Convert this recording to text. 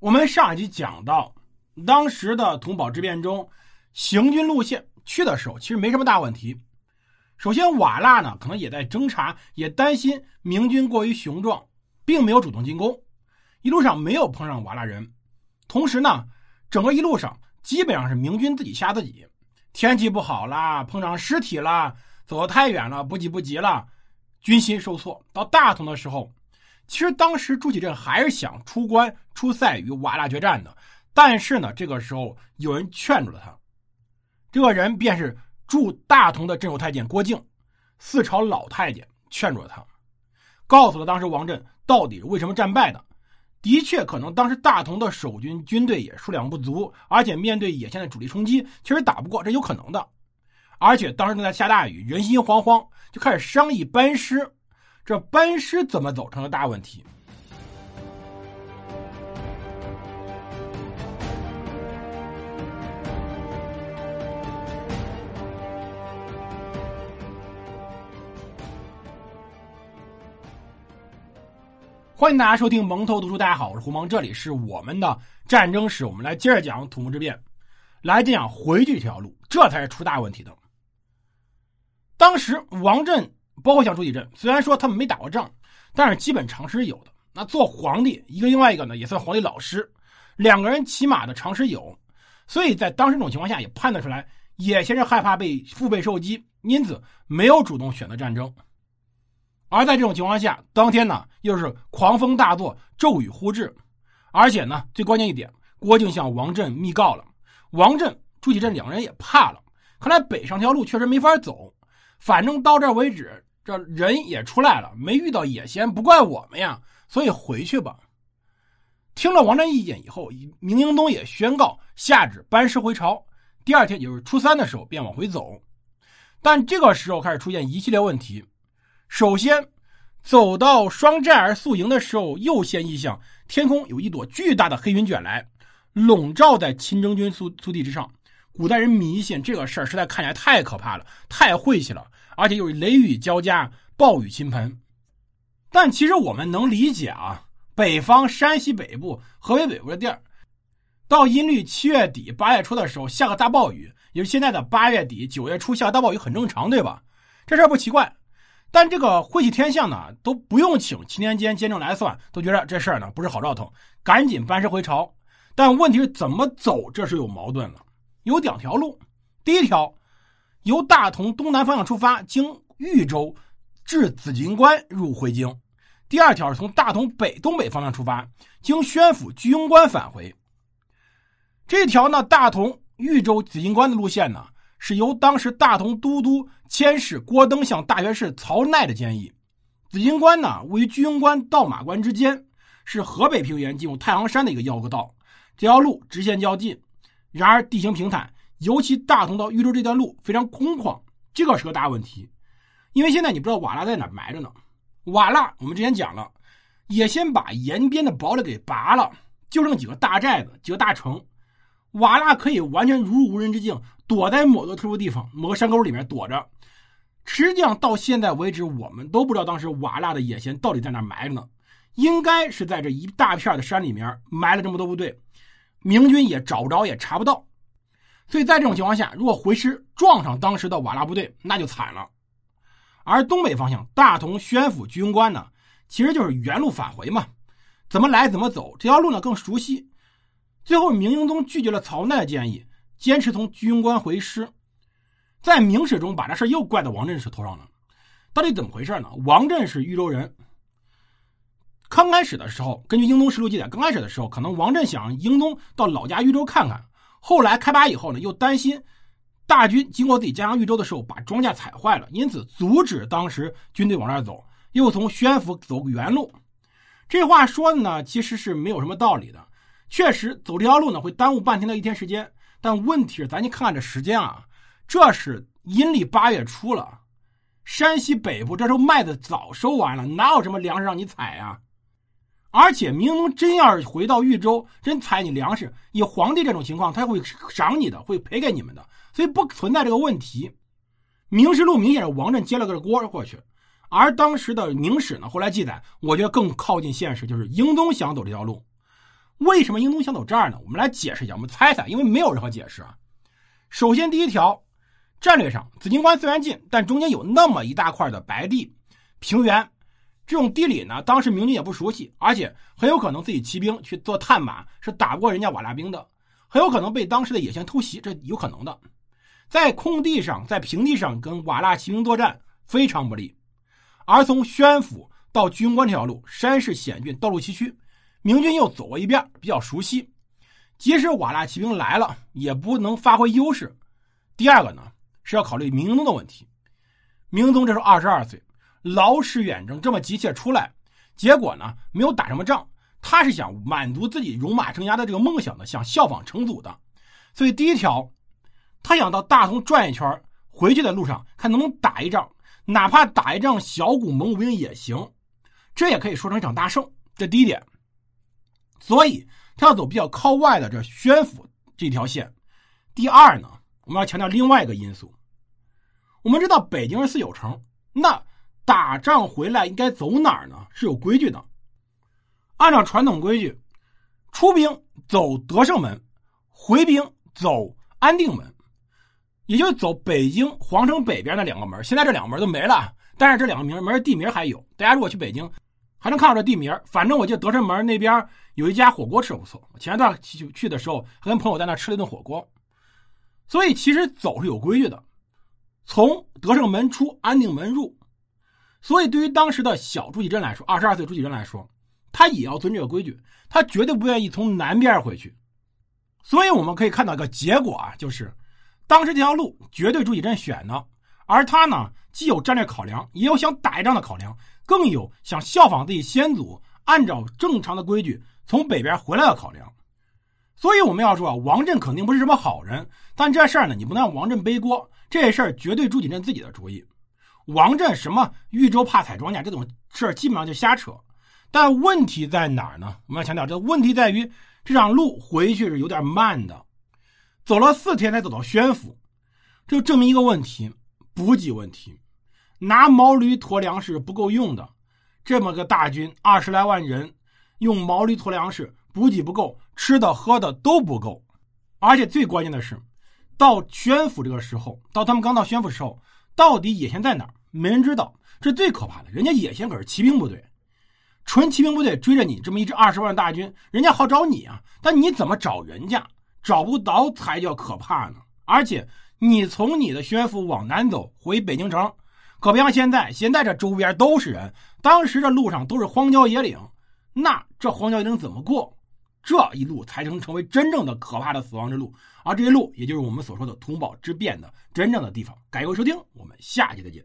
我们上一集讲到，当时的同保之变中，行军路线去的时候其实没什么大问题。首先，瓦剌呢可能也在侦察，也担心明军过于雄壮，并没有主动进攻，一路上没有碰上瓦剌人。同时呢，整个一路上基本上是明军自己吓自己，天气不好啦，碰上尸体啦，走得太远了，不急不急了，军心受挫。到大同的时候。其实当时朱祁镇还是想出关出塞与瓦剌决战的，但是呢，这个时候有人劝住了他。这个人便是驻大同的镇守太监郭靖，四朝老太监劝住了他，告诉了当时王振到底为什么战败的。的确，可能当时大同的守军军队也数量不足，而且面对野县的主力冲击，其实打不过，这有可能的。而且当时正在下大雨，人心惶惶，就开始商议班师。这班师怎么走成了大问题？欢迎大家收听蒙头读书，大家好，我是胡蒙，这里是我们的战争史，我们来接着讲土木之变，来讲回去这条路，这才是出大问题的。当时王振。包括像朱祁镇，虽然说他们没打过仗，但是基本常识有的。那做皇帝，一个另外一个呢，也算皇帝老师，两个人起码的常识有，所以在当时这种情况下，也判断出来，野先是害怕被腹背受击，因此没有主动选择战争。而在这种情况下，当天呢又是狂风大作，骤雨忽至，而且呢最关键一点，郭靖向王振密告了，王振、朱祁镇两人也怕了，看来北上条路确实没法走，反正到这儿为止。这人也出来了，没遇到野仙，不怪我们呀，所以回去吧。听了王振意见以后，明英宗也宣告下旨班师回朝。第二天，也就是初三的时候，便往回走。但这个时候开始出现一系列问题。首先，走到双寨儿宿营的时候，又现异象，天空有一朵巨大的黑云卷来，笼罩在亲征军宿宿地之上。古代人迷信这个事儿，实在看起来太可怕了，太晦气了。而且又是雷雨交加，暴雨倾盆。但其实我们能理解啊，北方山西北部、河北北部的地儿，到阴历七月底八月初的时候下个大暴雨，也是现在的八月底九月初下大暴雨很正常，对吧？这事儿不奇怪。但这个晦气天象呢，都不用请七年间监正来算，都觉得这事儿呢不是好兆头，赶紧班师回朝。但问题是怎么走，这是有矛盾了。有两条路，第一条。由大同东南方向出发，经豫州至紫金关入回京；第二条是从大同北东北方向出发，经宣府居庸关返回。这条呢，大同豫州紫金关的路线呢，是由当时大同都督监事郭登向大学士曹鼐的建议。紫金关呢，位于居庸关到马关之间，是河北平原进入太行山的一个要道。这条路直线较近，然而地形平坦。尤其大同到豫州这段路非常空旷，这个是个大问题，因为现在你不知道瓦剌在哪埋着呢。瓦剌我们之前讲了，也先把沿边的堡垒给拔了，就剩几个大寨子、几个大城。瓦剌可以完全如入无人之境，躲在某个特殊地方、某个山沟里面躲着。实际上到现在为止，我们都不知道当时瓦剌的野先到底在哪埋着呢。应该是在这一大片的山里面埋了这么多部队，明军也找不着，也查不到。所以在这种情况下，如果回师撞上当时的瓦剌部队，那就惨了。而东北方向大同宣府居庸关呢，其实就是原路返回嘛，怎么来怎么走，这条路呢更熟悉。最后，明英宗拒绝了曹鼐的建议，坚持从居庸关回师。在明史中，把这事又怪到王振氏头上了。到底怎么回事呢？王振是豫州人，刚开始的时候，根据英宗实录记载，刚开始的时候，可能王振想英宗到老家豫州看看。后来开拔以后呢，又担心大军经过自己家乡豫州的时候把庄稼踩坏了，因此阻止当时军队往那儿走，又从宣府走原路。这话说的呢，其实是没有什么道理的。确实走这条路呢会耽误半天到一天时间，但问题是咱去看看这时间啊，这是阴历八月初了，山西北部这时候麦子早收完了，哪有什么粮食让你采呀？而且，明宗真要是回到豫州，真采你粮食，以皇帝这种情况，他会赏你的，会赔给你们的，所以不存在这个问题。明实录明显是王振接了个锅过去，而当时的明史呢，后来记载，我觉得更靠近现实，就是英宗想走这条路。为什么英宗想走这儿呢？我们来解释一下，我们猜猜，因为没有任何解释啊。首先，第一条，战略上，紫金关虽然近，但中间有那么一大块的白地、平原，这种地理呢，当时明军也不熟悉，而且很有可能自己骑兵去做探马是打不过人家瓦剌兵的，很有可能被当时的野先偷袭，这有可能的。在空地上，在平地上跟瓦剌骑兵作战非常不利，而从宣府到军官这条路，山势险峻，道路崎岖。明军又走过一遍，比较熟悉，即使瓦剌骑兵来了，也不能发挥优势。第二个呢，是要考虑明宗的问题。明宗这时候二十二岁，劳师远征这么急切出来，结果呢没有打什么仗。他是想满足自己戎马生涯的这个梦想的，想效仿成祖的。所以第一条，他想到大同转一圈，回去的路上看能不能打一仗，哪怕打一仗小股蒙古兵也行，这也可以说成一场大胜。这第一点。所以他要走比较靠外的这宣府这条线。第二呢，我们要强调另外一个因素。我们知道北京是四九城，那打仗回来应该走哪儿呢？是有规矩的。按照传统规矩，出兵走德胜门，回兵走安定门，也就走北京皇城北边那两个门。现在这两个门都没了，但是这两个名门地名还有。大家如果去北京。还能看到这地名反正我记得德胜门那边有一家火锅吃的不错。前一段去去的时候，还跟朋友在那吃了一顿火锅。所以其实走是有规矩的，从德胜门出，安定门入。所以对于当时的小朱祁镇来说，二十二岁朱祁镇来说，他也要遵这个规矩，他绝对不愿意从南边回去。所以我们可以看到一个结果啊，就是当时这条路绝对朱祁镇选的，而他呢，既有战略考量，也有想打一仗的考量。更有想效仿自己先祖，按照正常的规矩从北边回来的考量，所以我们要说啊，王振肯定不是什么好人，但这事儿呢，你不能让王振背锅，这事儿绝对朱祁镇自己的主意。王振什么豫州怕采庄稼这种事儿，基本上就瞎扯。但问题在哪儿呢？我们要强调，这问题在于这场路回去是有点慢的，走了四天才走到宣府，这就证明一个问题：补给问题。拿毛驴驮粮食不够用的，这么个大军二十来万人，用毛驴驮粮食补给不够，吃的喝的都不够，而且最关键的是，到宣府这个时候，到他们刚到宣府时候，到底野先在哪儿？没人知道，这最可怕的。人家野先可是骑兵部队，纯骑兵部队追着你这么一支二十万大军，人家好找你啊，但你怎么找人家？找不到才叫可怕呢。而且你从你的宣府往南走，回北京城。可不像现在，现在这周边都是人，当时这路上都是荒郊野岭，那这荒郊野岭怎么过？这一路才能成为真正的可怕的死亡之路，而这一路也就是我们所说的通宝之变的真正的地方。感谢收听，我们下期再见。